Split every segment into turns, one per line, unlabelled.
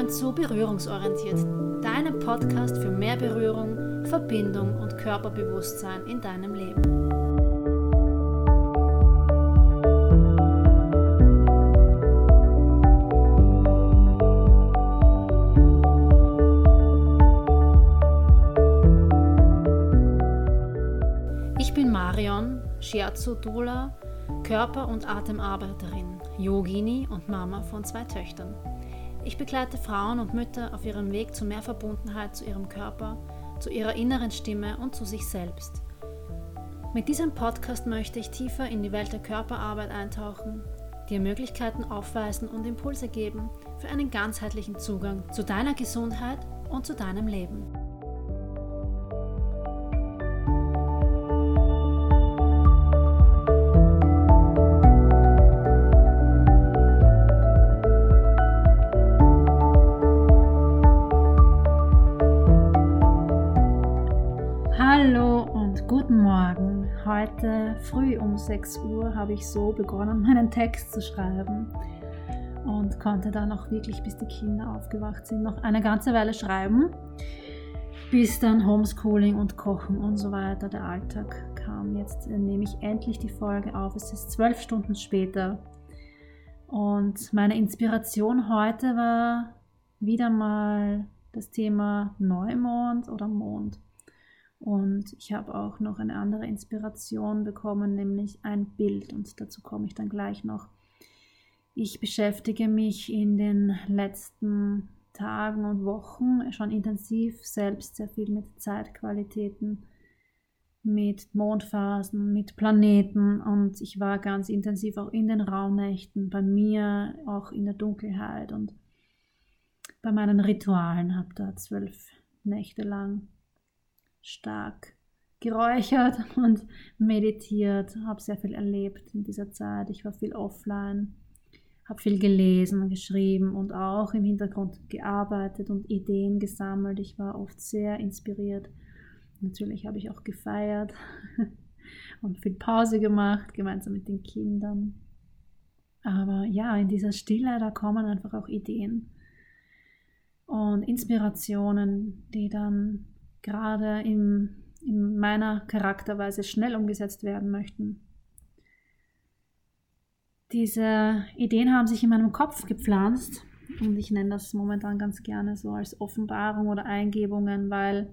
willkommen zu Berührungsorientiert, deinem Podcast für mehr Berührung, Verbindung und Körperbewusstsein in deinem Leben. Ich bin Marion Shiatsu Dula, Körper- und Atemarbeiterin, Yogini und Mama von zwei Töchtern. Ich begleite Frauen und Mütter auf ihrem Weg zu mehr Verbundenheit zu ihrem Körper, zu ihrer inneren Stimme und zu sich selbst. Mit diesem Podcast möchte ich tiefer in die Welt der Körperarbeit eintauchen, dir Möglichkeiten aufweisen und Impulse geben für einen ganzheitlichen Zugang zu deiner Gesundheit und zu deinem Leben. Früh um 6 Uhr habe ich so begonnen, meinen Text zu schreiben und konnte dann auch wirklich, bis die Kinder aufgewacht sind, noch eine ganze Weile schreiben, bis dann Homeschooling und Kochen und so weiter der Alltag kam. Jetzt nehme ich endlich die Folge auf. Es ist zwölf Stunden später und meine Inspiration heute war wieder mal das Thema Neumond oder Mond. Und ich habe auch noch eine andere Inspiration bekommen, nämlich ein Bild. Und dazu komme ich dann gleich noch. Ich beschäftige mich in den letzten Tagen und Wochen schon intensiv selbst sehr viel mit Zeitqualitäten, mit Mondphasen, mit Planeten und ich war ganz intensiv auch in den Raumnächten, bei mir auch in der Dunkelheit und bei meinen Ritualen, habe da zwölf Nächte lang stark geräuchert und meditiert, habe sehr viel erlebt in dieser Zeit. Ich war viel offline, habe viel gelesen, geschrieben und auch im Hintergrund gearbeitet und Ideen gesammelt. Ich war oft sehr inspiriert. Natürlich habe ich auch gefeiert und viel Pause gemacht, gemeinsam mit den Kindern. Aber ja, in dieser Stille, da kommen einfach auch Ideen und Inspirationen, die dann gerade in, in meiner Charakterweise schnell umgesetzt werden möchten. Diese Ideen haben sich in meinem Kopf gepflanzt und ich nenne das momentan ganz gerne so als Offenbarung oder Eingebungen, weil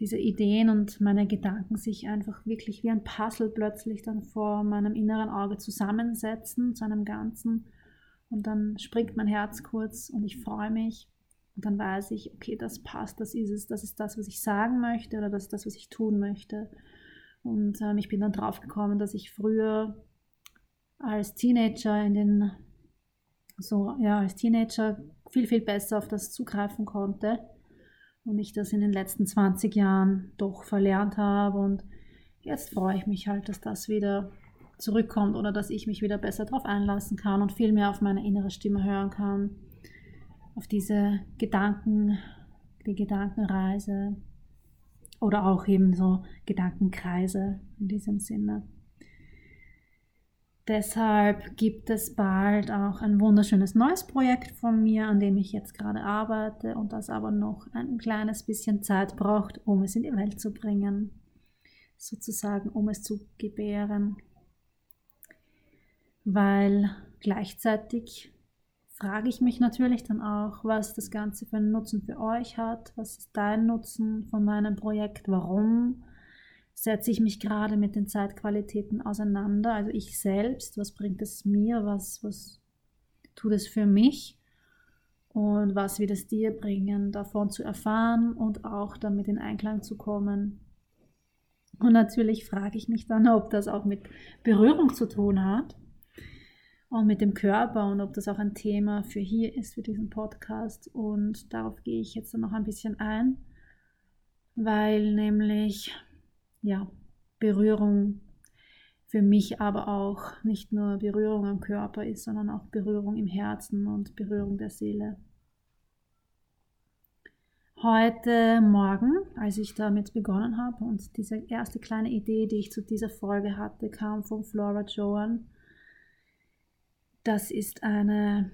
diese Ideen und meine Gedanken sich einfach wirklich wie ein Puzzle plötzlich dann vor meinem inneren Auge zusammensetzen zu einem Ganzen und dann springt mein Herz kurz und ich freue mich und dann weiß ich, okay, das passt, das ist es, das ist das, was ich sagen möchte oder das ist das, was ich tun möchte. Und ähm, ich bin dann drauf gekommen, dass ich früher als Teenager in den, so, ja, als Teenager viel, viel besser auf das zugreifen konnte und ich das in den letzten 20 Jahren doch verlernt habe und jetzt freue ich mich halt, dass das wieder zurückkommt oder dass ich mich wieder besser darauf einlassen kann und viel mehr auf meine innere Stimme hören kann auf diese Gedanken, die Gedankenreise oder auch eben so Gedankenkreise in diesem Sinne. Deshalb gibt es bald auch ein wunderschönes neues Projekt von mir, an dem ich jetzt gerade arbeite und das aber noch ein kleines bisschen Zeit braucht, um es in die Welt zu bringen, sozusagen um es zu gebären, weil gleichzeitig frage ich mich natürlich dann auch, was das Ganze für einen Nutzen für euch hat. Was ist dein Nutzen von meinem Projekt? Warum setze ich mich gerade mit den Zeitqualitäten auseinander? Also ich selbst, was bringt es mir? Was, was tut es für mich? Und was wird es dir bringen, davon zu erfahren und auch damit in Einklang zu kommen? Und natürlich frage ich mich dann, ob das auch mit Berührung zu tun hat und mit dem Körper und ob das auch ein Thema für hier ist, für diesen Podcast. Und darauf gehe ich jetzt dann noch ein bisschen ein, weil nämlich, ja, Berührung für mich aber auch nicht nur Berührung am Körper ist, sondern auch Berührung im Herzen und Berührung der Seele. Heute Morgen, als ich damit begonnen habe und diese erste kleine Idee, die ich zu dieser Folge hatte, kam von Flora Joan das ist eine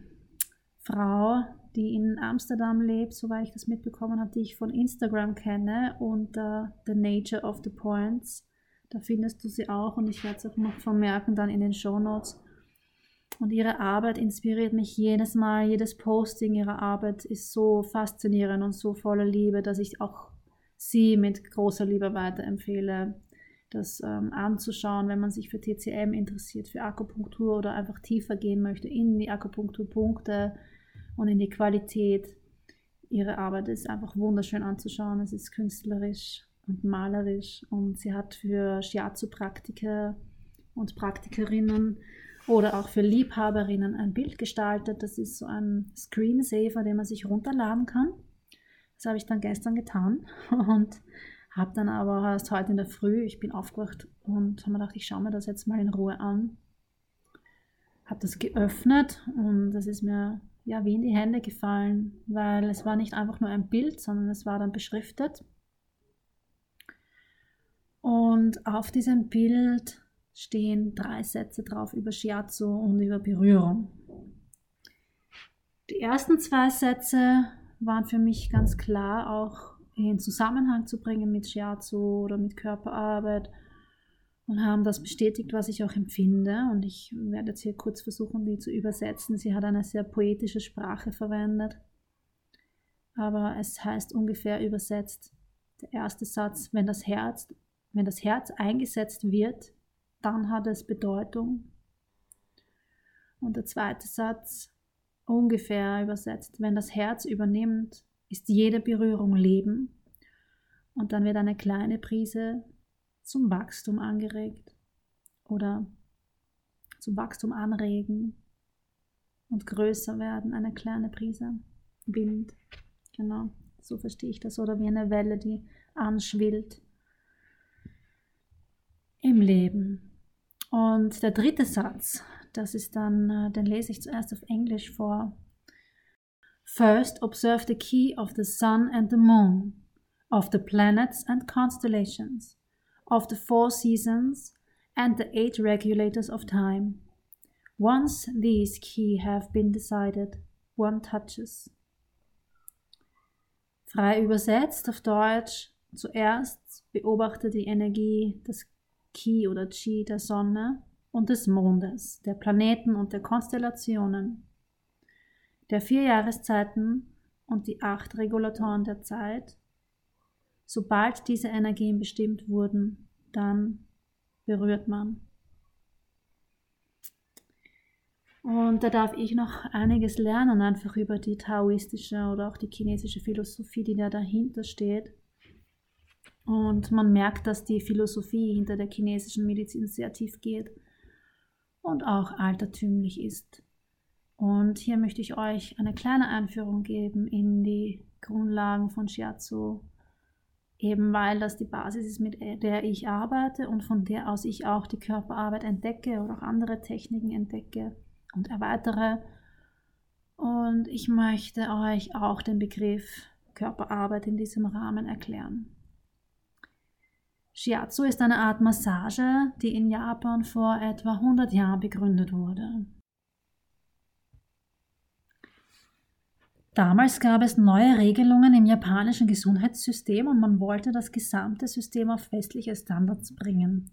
Frau, die in Amsterdam lebt, soweit ich das mitbekommen habe, die ich von Instagram kenne, unter The Nature of the Points. Da findest du sie auch und ich werde es auch noch vermerken dann in den Show Notes. Und ihre Arbeit inspiriert mich jedes Mal, jedes Posting ihrer Arbeit ist so faszinierend und so voller Liebe, dass ich auch sie mit großer Liebe weiterempfehle, das ähm, anzuschauen, wenn man sich für TCM interessiert, für Akupunktur oder einfach tiefer gehen möchte in die Akupunkturpunkte und in die Qualität. Ihre Arbeit ist einfach wunderschön anzuschauen. Es ist künstlerisch und malerisch und sie hat für Shiatsu-Praktiker und Praktikerinnen oder auch für Liebhaberinnen ein Bild gestaltet. Das ist so ein Screensaver, den man sich runterladen kann. Das habe ich dann gestern getan und habe dann aber erst heute in der Früh, ich bin aufgewacht und habe mir gedacht, ich schaue mir das jetzt mal in Ruhe an. Habe das geöffnet und das ist mir ja wie in die Hände gefallen, weil es war nicht einfach nur ein Bild, sondern es war dann beschriftet. Und auf diesem Bild stehen drei Sätze drauf über Shiatsu und über Berührung. Die ersten zwei Sätze waren für mich ganz klar auch in Zusammenhang zu bringen mit Shiatsu oder mit Körperarbeit und haben das bestätigt, was ich auch empfinde. Und ich werde jetzt hier kurz versuchen, die zu übersetzen. Sie hat eine sehr poetische Sprache verwendet. Aber es heißt ungefähr übersetzt, der erste Satz, wenn das Herz, wenn das Herz eingesetzt wird, dann hat es Bedeutung. Und der zweite Satz, ungefähr übersetzt, wenn das Herz übernimmt, ist jede Berührung Leben und dann wird eine kleine Prise zum Wachstum angeregt oder zum Wachstum anregen und größer werden, eine kleine Prise, Wind, genau, so verstehe ich das, oder wie eine Welle, die anschwillt im Leben. Und der dritte Satz, das ist dann, äh, den lese ich zuerst auf Englisch vor. First, observe the key of the sun and the moon, of the planets and constellations, of the four seasons and the eight regulators of time. Once these key have been decided, one touches. Frei übersetzt auf Deutsch, zuerst beobachte die Energie des Ki oder Chi der Sonne und des Mondes, der Planeten und der Konstellationen, der vier Jahreszeiten und die acht Regulatoren der Zeit. Sobald diese Energien bestimmt wurden, dann berührt man. Und da darf ich noch einiges lernen, einfach über die taoistische oder auch die chinesische Philosophie, die da dahinter steht. Und man merkt, dass die Philosophie hinter der chinesischen Medizin sehr tief geht und auch altertümlich ist. Und hier möchte ich euch eine kleine Einführung geben in die Grundlagen von Shiatsu, eben weil das die Basis ist, mit der ich arbeite und von der aus ich auch die Körperarbeit entdecke oder auch andere Techniken entdecke und erweitere. Und ich möchte euch auch den Begriff Körperarbeit in diesem Rahmen erklären. Shiatsu ist eine Art Massage, die in Japan vor etwa 100 Jahren begründet wurde. Damals gab es neue Regelungen im japanischen Gesundheitssystem und man wollte das gesamte System auf westliche Standards bringen.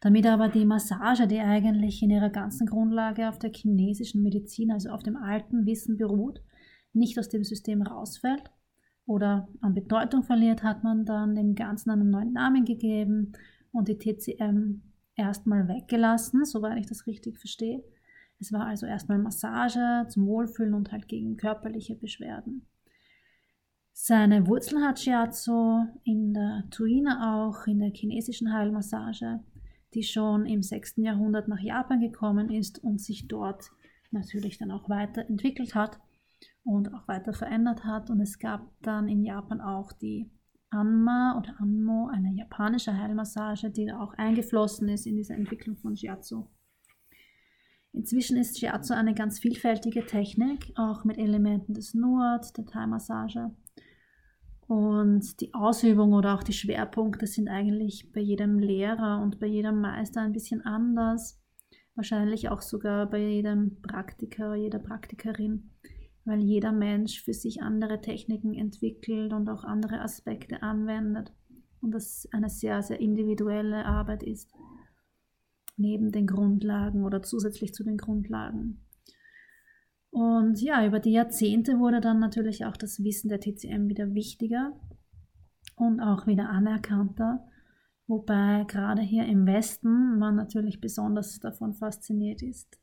Damit aber die Massage, die eigentlich in ihrer ganzen Grundlage auf der chinesischen Medizin, also auf dem alten Wissen beruht, nicht aus dem System rausfällt, oder an Bedeutung verliert, hat man dann dem Ganzen einen neuen Namen gegeben und die TCM erstmal weggelassen, soweit ich das richtig verstehe. Es war also erstmal Massage zum Wohlfühlen und halt gegen körperliche Beschwerden. Seine Wurzel hat Shiatsu in der Tuina auch, in der chinesischen Heilmassage, die schon im 6. Jahrhundert nach Japan gekommen ist und sich dort natürlich dann auch weiterentwickelt hat und auch weiter verändert hat. Und es gab dann in Japan auch die Anma oder Anmo, eine japanische Heilmassage, die auch eingeflossen ist in diese Entwicklung von Shiatsu. Inzwischen ist Shiatsu eine ganz vielfältige Technik, auch mit Elementen des Nuat, der Thai-Massage. Und die Ausübung oder auch die Schwerpunkte sind eigentlich bei jedem Lehrer und bei jedem Meister ein bisschen anders. Wahrscheinlich auch sogar bei jedem Praktiker, jeder Praktikerin weil jeder Mensch für sich andere Techniken entwickelt und auch andere Aspekte anwendet und das eine sehr, sehr individuelle Arbeit ist, neben den Grundlagen oder zusätzlich zu den Grundlagen. Und ja, über die Jahrzehnte wurde dann natürlich auch das Wissen der TCM wieder wichtiger und auch wieder anerkannter, wobei gerade hier im Westen man natürlich besonders davon fasziniert ist,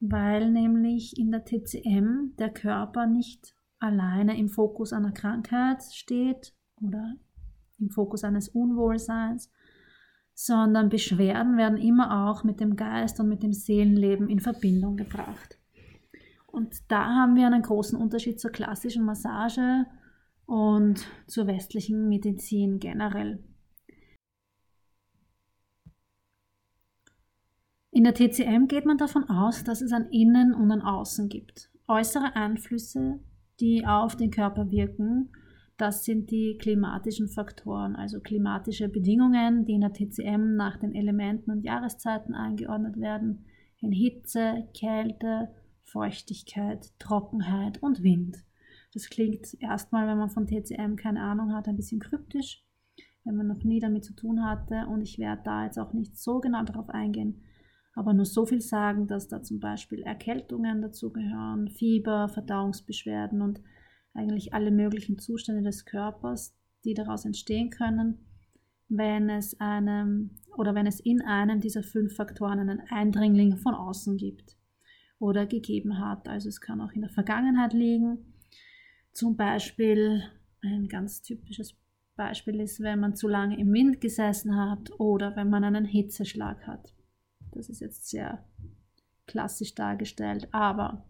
weil nämlich in der TCM der Körper nicht alleine im Fokus einer Krankheit steht oder im Fokus eines Unwohlseins, sondern Beschwerden werden immer auch mit dem Geist und mit dem Seelenleben in Verbindung gebracht. Und da haben wir einen großen Unterschied zur klassischen Massage und zur westlichen Medizin generell. In der TCM geht man davon aus, dass es ein Innen und ein Außen gibt. Äußere Einflüsse, die auf den Körper wirken, das sind die klimatischen Faktoren, also klimatische Bedingungen, die in der TCM nach den Elementen und Jahreszeiten eingeordnet werden, in Hitze, Kälte, Feuchtigkeit, Trockenheit und Wind. Das klingt erstmal, wenn man von TCM keine Ahnung hat, ein bisschen kryptisch, wenn man noch nie damit zu tun hatte. Und ich werde da jetzt auch nicht so genau darauf eingehen, aber nur so viel sagen, dass da zum Beispiel Erkältungen dazugehören, Fieber, Verdauungsbeschwerden und eigentlich alle möglichen Zustände des Körpers, die daraus entstehen können, wenn es einem oder wenn es in einem dieser fünf Faktoren einen Eindringling von außen gibt oder gegeben hat. Also es kann auch in der Vergangenheit liegen. Zum Beispiel ein ganz typisches Beispiel ist, wenn man zu lange im Wind gesessen hat oder wenn man einen Hitzeschlag hat. Das ist jetzt sehr klassisch dargestellt, aber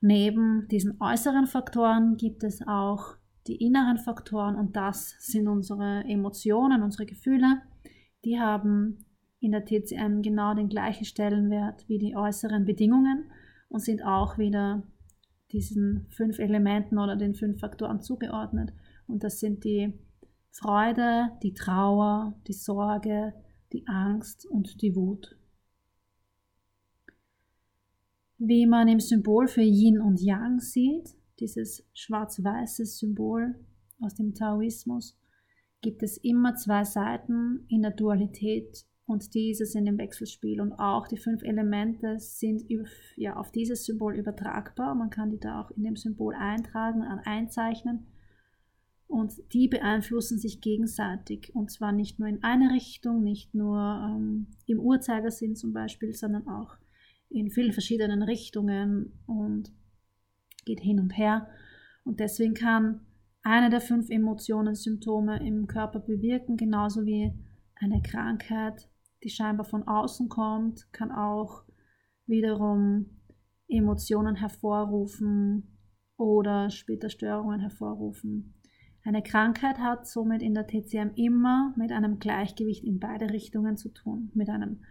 neben diesen äußeren Faktoren gibt es auch die inneren Faktoren und das sind unsere Emotionen, unsere Gefühle. Die haben in der TCM genau den gleichen Stellenwert wie die äußeren Bedingungen und sind auch wieder diesen fünf Elementen oder den fünf Faktoren zugeordnet. Und das sind die Freude, die Trauer, die Sorge, die Angst und die Wut. Wie man im Symbol für Yin und Yang sieht, dieses schwarz-weiße Symbol aus dem Taoismus, gibt es immer zwei Seiten in der Dualität und diese sind im Wechselspiel. Und auch die fünf Elemente sind ja, auf dieses Symbol übertragbar. Man kann die da auch in dem Symbol eintragen, einzeichnen. Und die beeinflussen sich gegenseitig. Und zwar nicht nur in eine Richtung, nicht nur ähm, im Uhrzeigersinn zum Beispiel, sondern auch in vielen verschiedenen Richtungen und geht hin und her. Und deswegen kann eine der fünf Emotionen Symptome im Körper bewirken, genauso wie eine Krankheit die scheinbar von außen kommt, kann auch wiederum Emotionen hervorrufen oder später Störungen hervorrufen. Eine Krankheit hat somit in der TCM immer mit einem Gleichgewicht in beide Richtungen zu tun, mit einem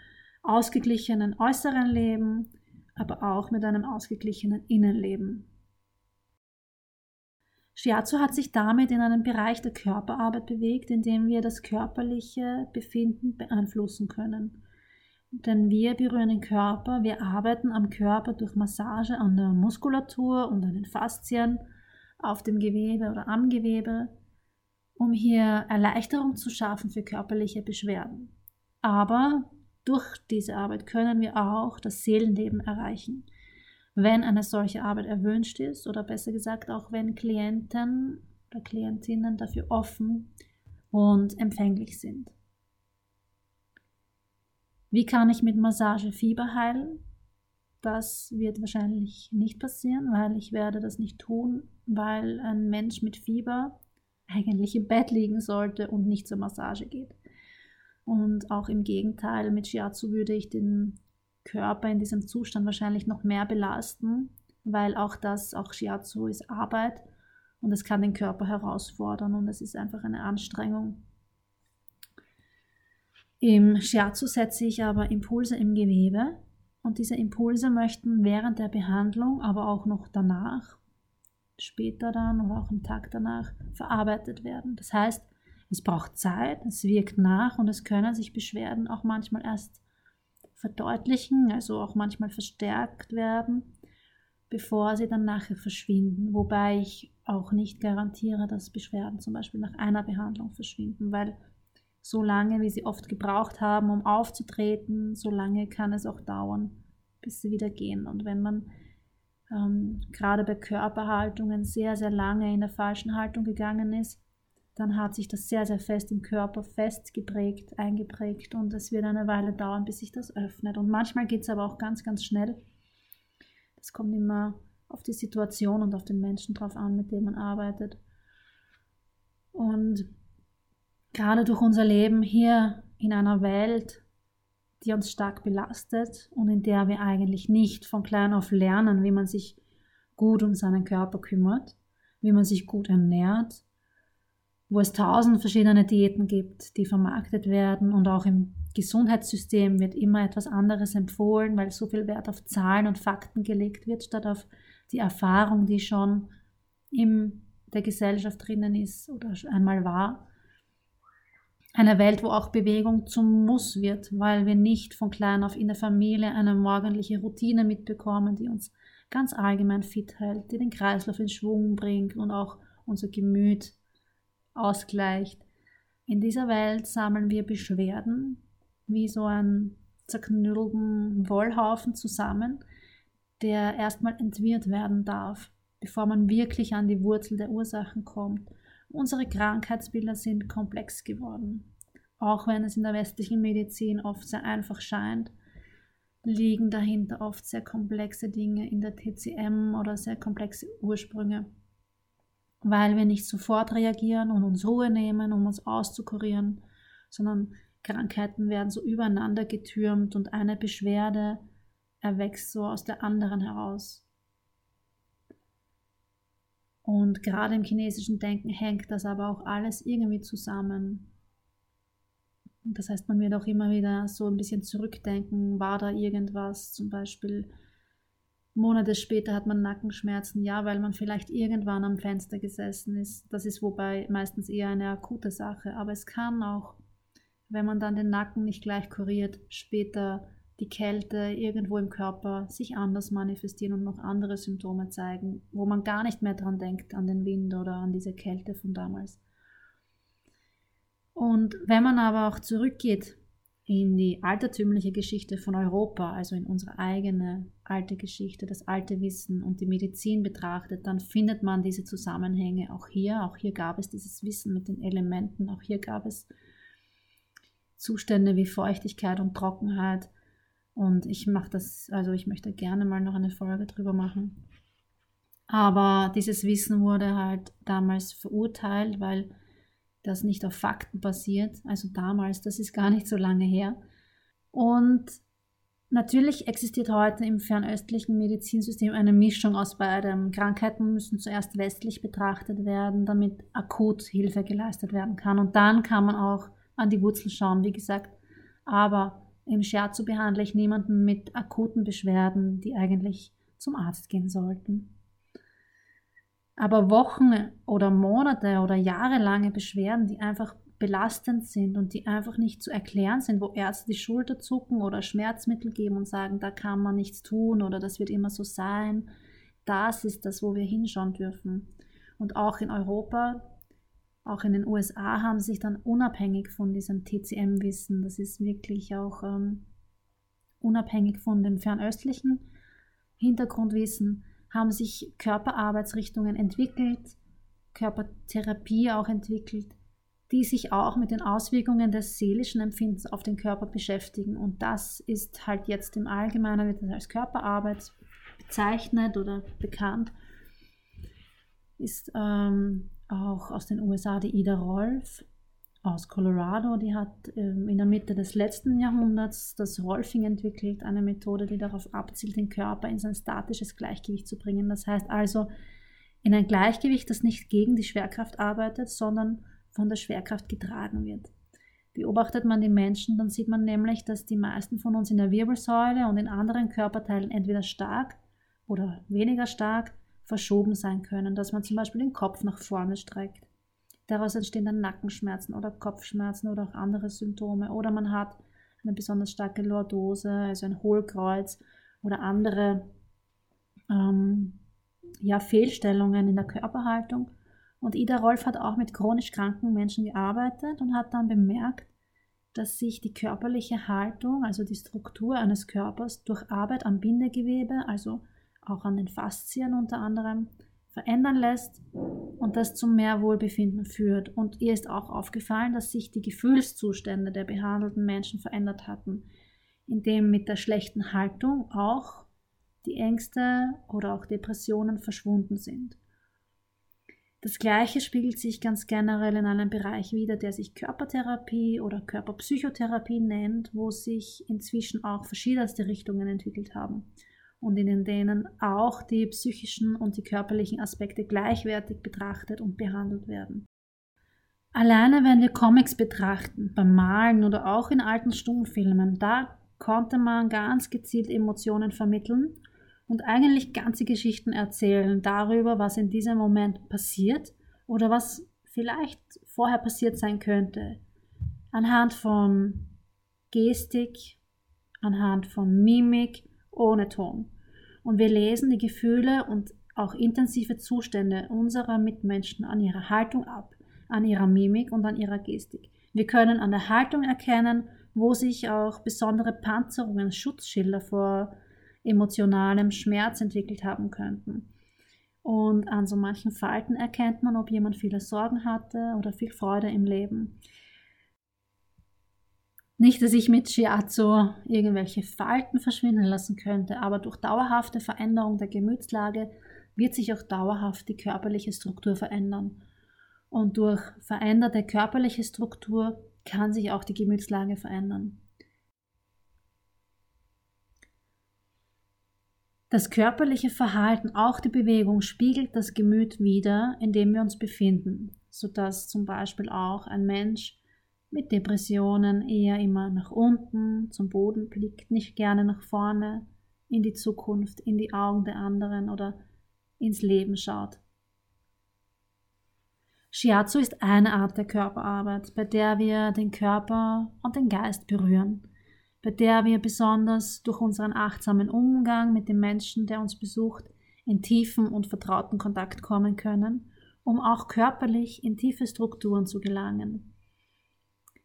ausgeglichenen äußeren Leben, aber auch mit einem ausgeglichenen Innenleben. Shiatsu hat sich damit in einen Bereich der Körperarbeit bewegt, in dem wir das körperliche Befinden beeinflussen können. Denn wir berühren den Körper, wir arbeiten am Körper durch Massage an der Muskulatur und an den Faszien, auf dem Gewebe oder am Gewebe, um hier Erleichterung zu schaffen für körperliche Beschwerden. Aber durch diese Arbeit können wir auch das Seelenleben erreichen wenn eine solche Arbeit erwünscht ist oder besser gesagt auch wenn Klienten oder Klientinnen dafür offen und empfänglich sind. Wie kann ich mit Massage Fieber heilen? Das wird wahrscheinlich nicht passieren, weil ich werde das nicht tun, weil ein Mensch mit Fieber eigentlich im Bett liegen sollte und nicht zur Massage geht. Und auch im Gegenteil, mit Shiatsu würde ich den Körper in diesem Zustand wahrscheinlich noch mehr belasten, weil auch das, auch Shiatsu ist Arbeit und es kann den Körper herausfordern und es ist einfach eine Anstrengung. Im Shiatsu setze ich aber Impulse im Gewebe und diese Impulse möchten während der Behandlung, aber auch noch danach, später dann oder auch am Tag danach verarbeitet werden. Das heißt, es braucht Zeit, es wirkt nach und es können sich Beschwerden auch manchmal erst verdeutlichen, also auch manchmal verstärkt werden. bevor sie dann nachher verschwinden. Wobei ich auch nicht garantiere, dass Beschwerden zum Beispiel nach einer Behandlung verschwinden, weil so lange, wie sie oft gebraucht haben, um aufzutreten, so lange kann es auch dauern, bis sie wieder gehen. Und wenn man ähm, gerade bei Körperhaltungen sehr, sehr lange in der falschen Haltung gegangen ist, dann hat sich das sehr, sehr fest im Körper festgeprägt, eingeprägt und es wird eine Weile dauern, bis sich das öffnet. Und manchmal geht es aber auch ganz, ganz schnell. Das kommt immer auf die Situation und auf den Menschen drauf an, mit dem man arbeitet. Und gerade durch unser Leben hier in einer Welt, die uns stark belastet und in der wir eigentlich nicht von klein auf lernen, wie man sich gut um seinen Körper kümmert, wie man sich gut ernährt, wo es tausend verschiedene Diäten gibt, die vermarktet werden und auch im Gesundheitssystem wird immer etwas anderes empfohlen, weil so viel Wert auf Zahlen und Fakten gelegt wird, statt auf die Erfahrung, die schon in der Gesellschaft drinnen ist oder einmal war. Eine Welt, wo auch Bewegung zum Muss wird, weil wir nicht von klein auf in der Familie eine morgendliche Routine mitbekommen, die uns ganz allgemein fit hält, die den Kreislauf in Schwung bringt und auch unser Gemüt ausgleicht. In dieser Welt sammeln wir Beschwerden wie so einen zerknüllten Wollhaufen zusammen, der erstmal entwirrt werden darf, bevor man wirklich an die Wurzel der Ursachen kommt. Unsere Krankheitsbilder sind komplex geworden. Auch wenn es in der westlichen Medizin oft sehr einfach scheint, liegen dahinter oft sehr komplexe Dinge in der TCM oder sehr komplexe Ursprünge weil wir nicht sofort reagieren und uns Ruhe nehmen, um uns auszukurieren, sondern Krankheiten werden so übereinander getürmt und eine Beschwerde erwächst so aus der anderen heraus. Und gerade im chinesischen Denken hängt das aber auch alles irgendwie zusammen. Das heißt, man wird auch immer wieder so ein bisschen zurückdenken, war da irgendwas, zum Beispiel Monate später hat man Nackenschmerzen, ja, weil man vielleicht irgendwann am Fenster gesessen ist. Das ist wobei meistens eher eine akute Sache. Aber es kann auch, wenn man dann den Nacken nicht gleich kuriert, später die Kälte irgendwo im Körper sich anders manifestieren und noch andere Symptome zeigen, wo man gar nicht mehr dran denkt, an den Wind oder an diese Kälte von damals. Und wenn man aber auch zurückgeht in die altertümliche Geschichte von Europa, also in unsere eigene alte Geschichte, das alte Wissen und die Medizin betrachtet, dann findet man diese Zusammenhänge auch hier. Auch hier gab es dieses Wissen mit den Elementen, auch hier gab es Zustände wie Feuchtigkeit und Trockenheit. Und ich mache das, also ich möchte gerne mal noch eine Folge drüber machen. Aber dieses Wissen wurde halt damals verurteilt, weil das nicht auf Fakten basiert, also damals, das ist gar nicht so lange her. Und natürlich existiert heute im fernöstlichen Medizinsystem eine Mischung aus beidem. Krankheiten müssen zuerst westlich betrachtet werden, damit akut Hilfe geleistet werden kann. Und dann kann man auch an die Wurzel schauen, wie gesagt. Aber im Scherzo behandle ich niemanden mit akuten Beschwerden, die eigentlich zum Arzt gehen sollten. Aber Wochen oder Monate oder jahrelange Beschwerden, die einfach belastend sind und die einfach nicht zu erklären sind, wo Ärzte die Schulter zucken oder Schmerzmittel geben und sagen, da kann man nichts tun oder das wird immer so sein. Das ist das, wo wir hinschauen dürfen. Und auch in Europa, auch in den USA haben sich dann unabhängig von diesem TCM-Wissen, das ist wirklich auch ähm, unabhängig von dem fernöstlichen Hintergrundwissen, haben sich Körperarbeitsrichtungen entwickelt, Körpertherapie auch entwickelt, die sich auch mit den Auswirkungen des seelischen Empfindens auf den Körper beschäftigen. Und das ist halt jetzt im Allgemeinen wird das als Körperarbeit bezeichnet oder bekannt. Ist ähm, auch aus den USA die Ida Rolf, aus Colorado, die hat ähm, in der Mitte des letzten Jahrhunderts das Rolfing entwickelt, eine Methode, die darauf abzielt, den Körper in sein statisches Gleichgewicht zu bringen. Das heißt also in ein Gleichgewicht, das nicht gegen die Schwerkraft arbeitet, sondern von der Schwerkraft getragen wird. Beobachtet man die Menschen, dann sieht man nämlich, dass die meisten von uns in der Wirbelsäule und in anderen Körperteilen entweder stark oder weniger stark verschoben sein können, dass man zum Beispiel den Kopf nach vorne streckt Daraus entstehen dann Nackenschmerzen oder Kopfschmerzen oder auch andere Symptome. Oder man hat eine besonders starke Lordose, also ein Hohlkreuz oder andere ähm, ja, Fehlstellungen in der Körperhaltung. Und Ida Rolf hat auch mit chronisch kranken Menschen gearbeitet und hat dann bemerkt, dass sich die körperliche Haltung, also die Struktur eines Körpers durch Arbeit am Bindegewebe, also auch an den Faszien unter anderem, verändern lässt und das zum mehr Wohlbefinden führt. Und ihr ist auch aufgefallen, dass sich die Gefühlszustände der behandelten Menschen verändert hatten, indem mit der schlechten Haltung auch die Ängste oder auch Depressionen verschwunden sind. Das Gleiche spiegelt sich ganz generell in einem Bereich wider, der sich Körpertherapie oder Körperpsychotherapie nennt, wo sich inzwischen auch verschiedenste Richtungen entwickelt haben und in denen auch die psychischen und die körperlichen Aspekte gleichwertig betrachtet und behandelt werden. Alleine wenn wir Comics betrachten, beim Malen oder auch in alten Stummfilmen, da konnte man ganz gezielt Emotionen vermitteln und eigentlich ganze Geschichten erzählen darüber, was in diesem Moment passiert oder was vielleicht vorher passiert sein könnte. Anhand von Gestik, anhand von Mimik, ohne Ton. Und wir lesen die Gefühle und auch intensive Zustände unserer Mitmenschen an ihrer Haltung ab, an ihrer Mimik und an ihrer Gestik. Wir können an der Haltung erkennen, wo sich auch besondere Panzerungen, Schutzschilder vor emotionalem Schmerz entwickelt haben könnten. Und an so manchen Falten erkennt man, ob jemand viele Sorgen hatte oder viel Freude im Leben. Nicht, dass ich mit Shiatsu irgendwelche Falten verschwinden lassen könnte, aber durch dauerhafte Veränderung der Gemütslage wird sich auch dauerhaft die körperliche Struktur verändern. Und durch veränderte körperliche Struktur kann sich auch die Gemütslage verändern. Das körperliche Verhalten, auch die Bewegung, spiegelt das Gemüt wider, in dem wir uns befinden, sodass zum Beispiel auch ein Mensch mit Depressionen eher immer nach unten, zum Boden blickt, nicht gerne nach vorne, in die Zukunft, in die Augen der anderen oder ins Leben schaut. Shiatsu ist eine Art der Körperarbeit, bei der wir den Körper und den Geist berühren bei der wir besonders durch unseren achtsamen Umgang mit dem Menschen, der uns besucht, in tiefen und vertrauten Kontakt kommen können, um auch körperlich in tiefe Strukturen zu gelangen.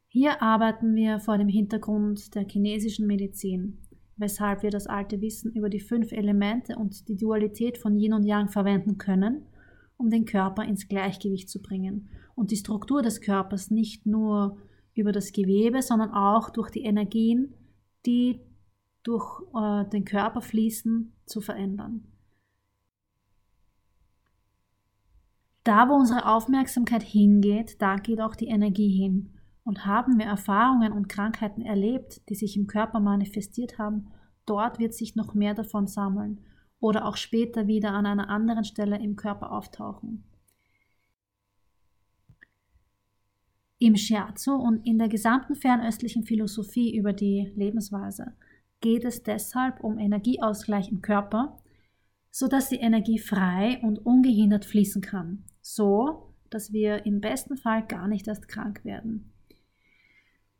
Hier arbeiten wir vor dem Hintergrund der chinesischen Medizin, weshalb wir das alte Wissen über die fünf Elemente und die Dualität von Yin und Yang verwenden können, um den Körper ins Gleichgewicht zu bringen und die Struktur des Körpers nicht nur über das Gewebe, sondern auch durch die Energien, die durch äh, den Körper fließen, zu verändern. Da, wo unsere Aufmerksamkeit hingeht, da geht auch die Energie hin. Und haben wir Erfahrungen und Krankheiten erlebt, die sich im Körper manifestiert haben, dort wird sich noch mehr davon sammeln oder auch später wieder an einer anderen Stelle im Körper auftauchen. Im Shiatsu und in der gesamten fernöstlichen Philosophie über die Lebensweise geht es deshalb um Energieausgleich im Körper, sodass die Energie frei und ungehindert fließen kann, so dass wir im besten Fall gar nicht erst krank werden.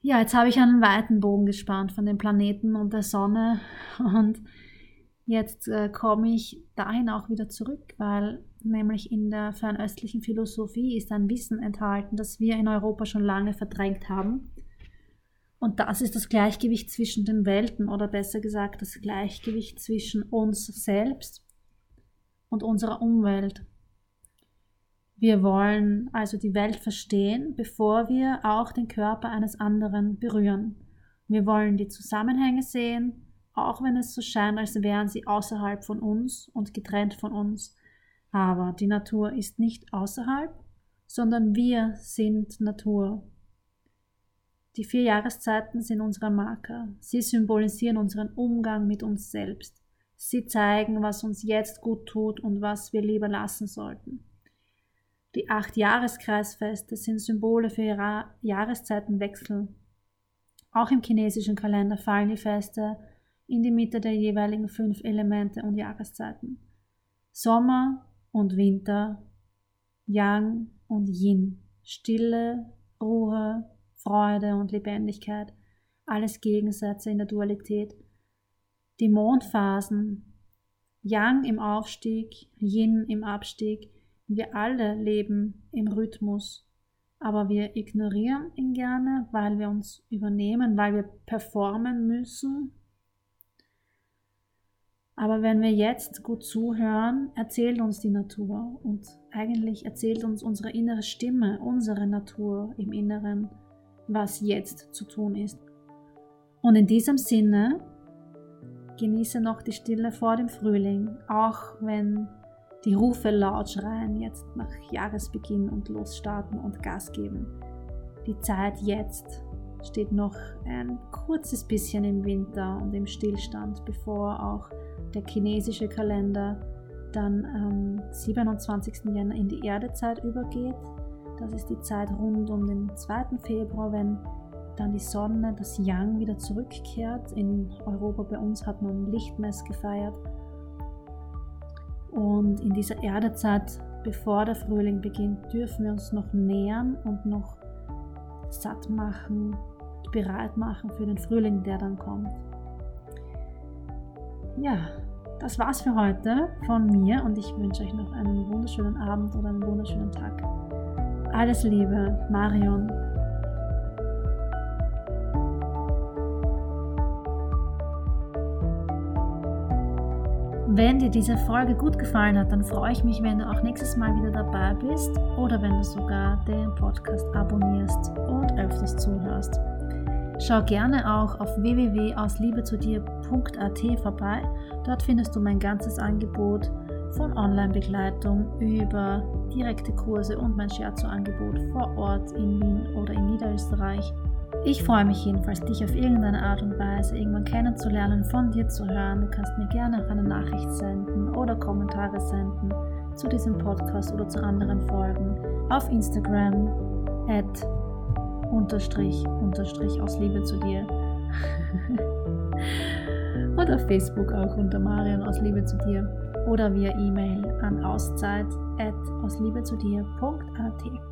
Ja, jetzt habe ich einen weiten Bogen gespannt von den Planeten und der Sonne und Jetzt äh, komme ich dahin auch wieder zurück, weil nämlich in der fernöstlichen Philosophie ist ein Wissen enthalten, das wir in Europa schon lange verdrängt haben. Und das ist das Gleichgewicht zwischen den Welten oder besser gesagt das Gleichgewicht zwischen uns selbst und unserer Umwelt. Wir wollen also die Welt verstehen, bevor wir auch den Körper eines anderen berühren. Wir wollen die Zusammenhänge sehen, auch wenn es so scheint, als wären sie außerhalb von uns und getrennt von uns. Aber die Natur ist nicht außerhalb, sondern wir sind Natur. Die vier Jahreszeiten sind unsere Marker. Sie symbolisieren unseren Umgang mit uns selbst. Sie zeigen, was uns jetzt gut tut und was wir lieber lassen sollten. Die acht Jahreskreisfeste sind Symbole für Jahreszeitenwechsel. Auch im chinesischen Kalender fallen die Feste in die Mitte der jeweiligen fünf Elemente und Jahreszeiten. Sommer und Winter, Yang und Yin, Stille, Ruhe, Freude und Lebendigkeit, alles Gegensätze in der Dualität. Die Mondphasen Yang im Aufstieg, Yin im Abstieg. Wir alle leben im Rhythmus, aber wir ignorieren ihn gerne, weil wir uns übernehmen, weil wir performen müssen. Aber wenn wir jetzt gut zuhören, erzählt uns die Natur und eigentlich erzählt uns unsere innere Stimme, unsere Natur im Inneren, was jetzt zu tun ist. Und in diesem Sinne genieße noch die Stille vor dem Frühling, auch wenn die Rufe laut schreien, jetzt nach Jahresbeginn und losstarten und Gas geben. Die Zeit jetzt steht noch ein kurzes bisschen im Winter und im Stillstand, bevor auch der chinesische Kalender dann am 27. Jänner in die Erdezeit übergeht. Das ist die Zeit rund um den 2. Februar, wenn dann die Sonne, das Yang wieder zurückkehrt. In Europa bei uns hat man Lichtmess gefeiert. Und in dieser Erdezeit, bevor der Frühling beginnt, dürfen wir uns noch nähern und noch satt machen, bereit machen für den Frühling, der dann kommt. Ja, das war's für heute von mir und ich wünsche euch noch einen wunderschönen Abend oder einen wunderschönen Tag. Alles Liebe, Marion. Wenn dir diese Folge gut gefallen hat, dann freue ich mich, wenn du auch nächstes Mal wieder dabei bist oder wenn du sogar den Podcast abonnierst und öfters zuhörst. Schau gerne auch auf www.ausliebezudir.at vorbei. Dort findest du mein ganzes Angebot von Online-Begleitung über direkte Kurse und mein Scherzo-Angebot vor Ort in Wien oder in Niederösterreich ich freue mich jedenfalls, dich auf irgendeine Art und Weise irgendwann kennenzulernen, von dir zu hören. Du kannst mir gerne auch eine Nachricht senden oder Kommentare senden zu diesem Podcast oder zu anderen Folgen auf Instagram at unterstrich unterstrich aus Liebe zu dir und auf Facebook auch unter Marion aus Liebe zu dir oder via E-Mail an auszeit at dir.at.